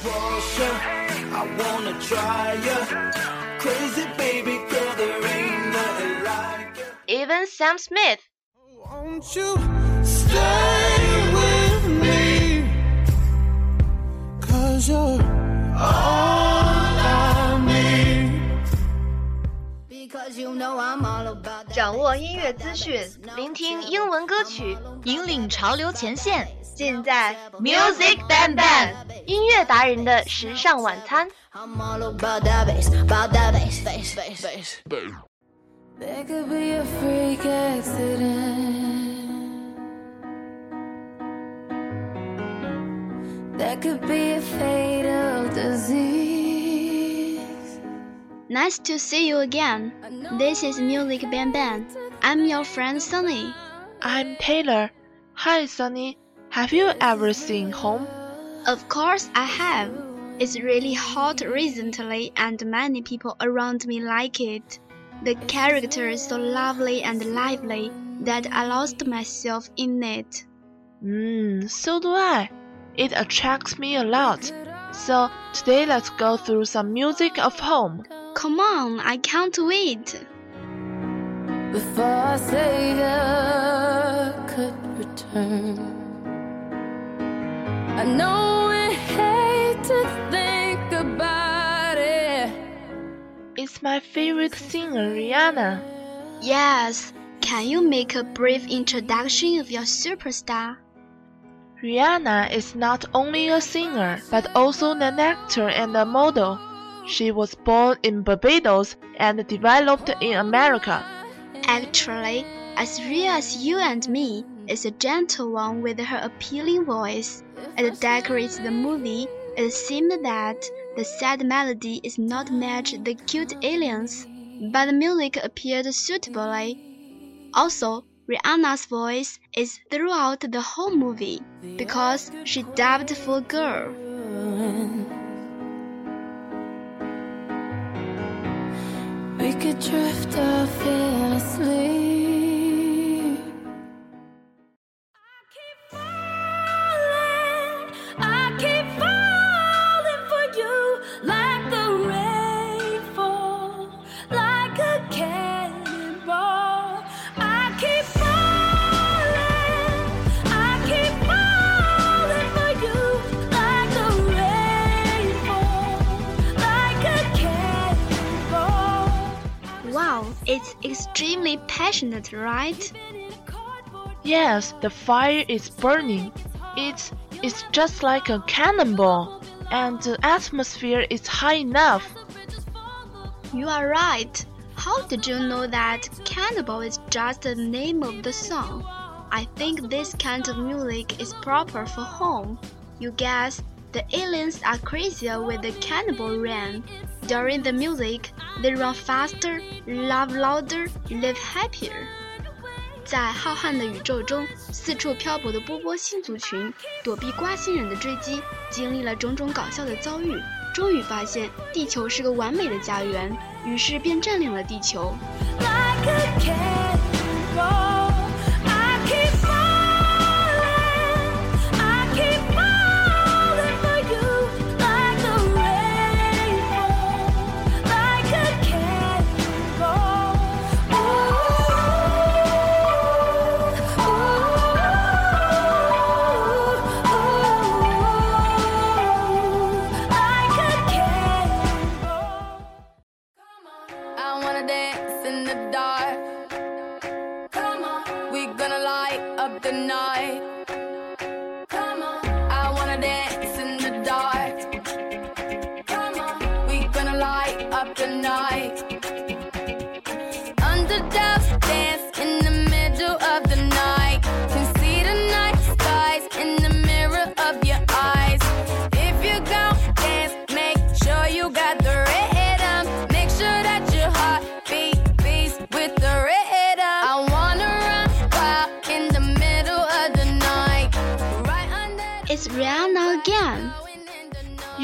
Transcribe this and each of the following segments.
I wanna try ya Crazy baby girl there ain't nothing like even Sam Smith. Won't you stay with me Cause you're all I need Because you know I'm all about that 掌握音乐资讯，聆听英文歌曲，引领潮流前线。尽在 Music Bang Bang 音乐达人的时尚晚餐。 I'm all about that bass, about that bass, bass, bass, bass. There could be a freak accident. There could be a fatal disease. Nice to see you again. This is Music Bang Bang. I'm your friend Sunny. I'm Taylor. Hi, Sunny. Have you ever seen Home? Of course I have. It's really hot recently and many people around me like it. The character is so lovely and lively that I lost myself in it. Mmm, so do I. It attracts me a lot. So today let's go through some music of Home. Come on, I can't wait. Before I say I could return. I know we hate to think about it. It's my favorite singer, Rihanna. Yes, can you make a brief introduction of your superstar? Rihanna is not only a singer, but also an actor and a model. She was born in Barbados and developed in America. Actually, as real as you and me is a gentle one with her appealing voice. It decorates the movie. It seemed that the sad melody is not match the cute aliens, but the music appeared suitably. Also, Rihanna's voice is throughout the whole movie because she dubbed for girl. We could drift off in a sleep. Wow, it's extremely passionate, right? Yes, the fire is burning. It's it's just like a cannonball, and the atmosphere is high enough. You are right. How did you know that Cannonball is just the name of the song? I think this kind of music is proper for home. You guess the aliens are crazier with the cannonball run. During the music, they run faster, love louder, live happier. 在浩瀚的宇宙中，四处漂泊的波波星族群躲避瓜星人的追击，经历了种种搞笑的遭遇，终于发现地球是个完美的家园，于是便占领了地球。Like a cat, It's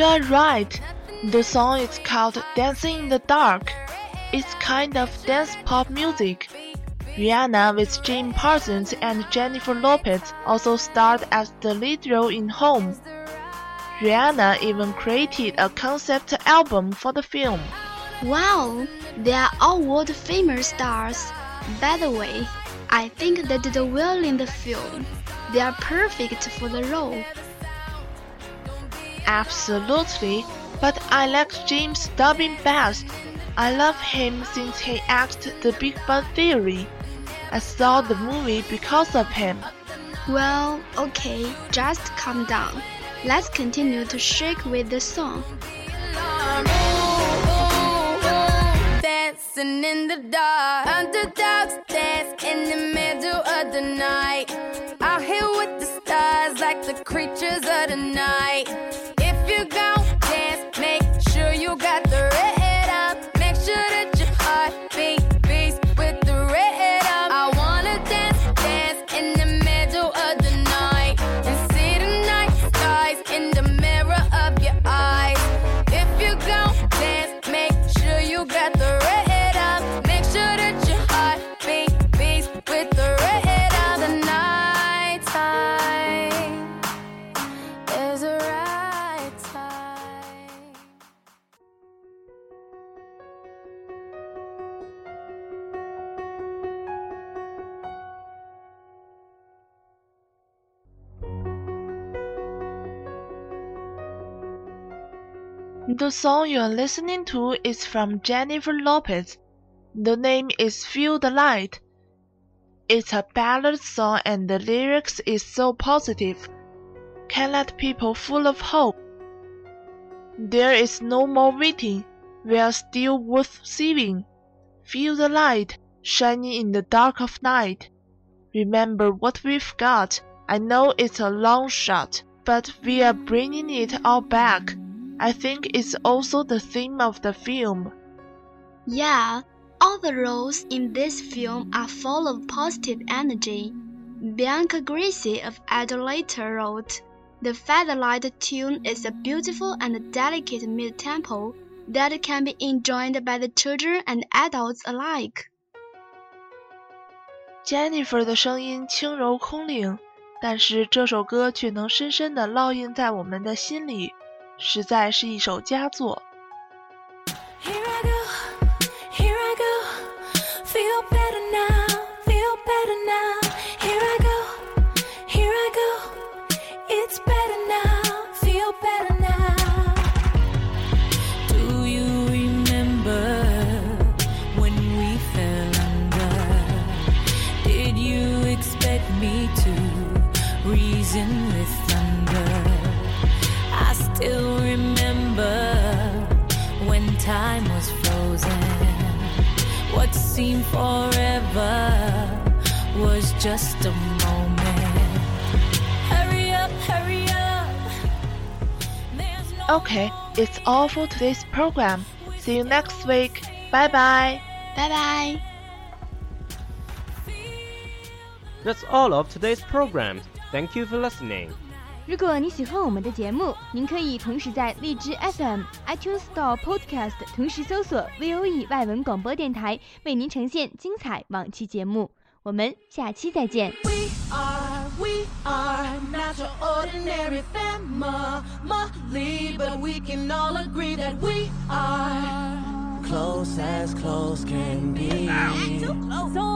You are right. The song is called Dancing in the Dark. It's kind of dance pop music. Rihanna with Jim Parsons and Jennifer Lopez also starred as the lead role in Home. Rihanna even created a concept album for the film. Wow, they are all world famous stars. By the way, I think they did well in the film. They are perfect for the role. Absolutely, but I like James Dobbin best. I love him since he acted The Big Bang Theory. I saw the movie because of him. Well, okay, just calm down. Let's continue to shake with the song. Dancing in the dark, underdogs dance in the middle of the night. Out here with the stars, like the creatures of the night. The song you're listening to is from Jennifer Lopez. The name is Feel the Light. It's a ballad song and the lyrics is so positive. Can let people full of hope. There is no more waiting. We are still worth saving. Feel the light shining in the dark of night. Remember what we've got. I know it's a long shot, but we are bringing it all back. I think it's also the theme of the film. Yeah, all the roles in this film are full of positive energy. Bianca Gracie of Idolator wrote, The Feel the Light Tune is a beautiful and delicate mid-tempo that can be enjoyed by the children and adults alike. Jennifer 的声音轻柔空灵，但是这首歌却能深深地烙印在我们的心里。实在是一首佳作。was just a moment. Hurry up, hurry up. No okay, it's all for today's program. See you next week. Bye bye. Bye bye. That's all of today's program. Thank you for listening. 如果你喜欢我们的节目，您可以同时在荔枝 FM、iTunes Store、Podcast 同时搜索 VOE 外文广播电台，为您呈现精彩往期节目。我们下期再见。We are, we are not your ordinary family, but we can all agree that we are close as close can be. Ah, too close.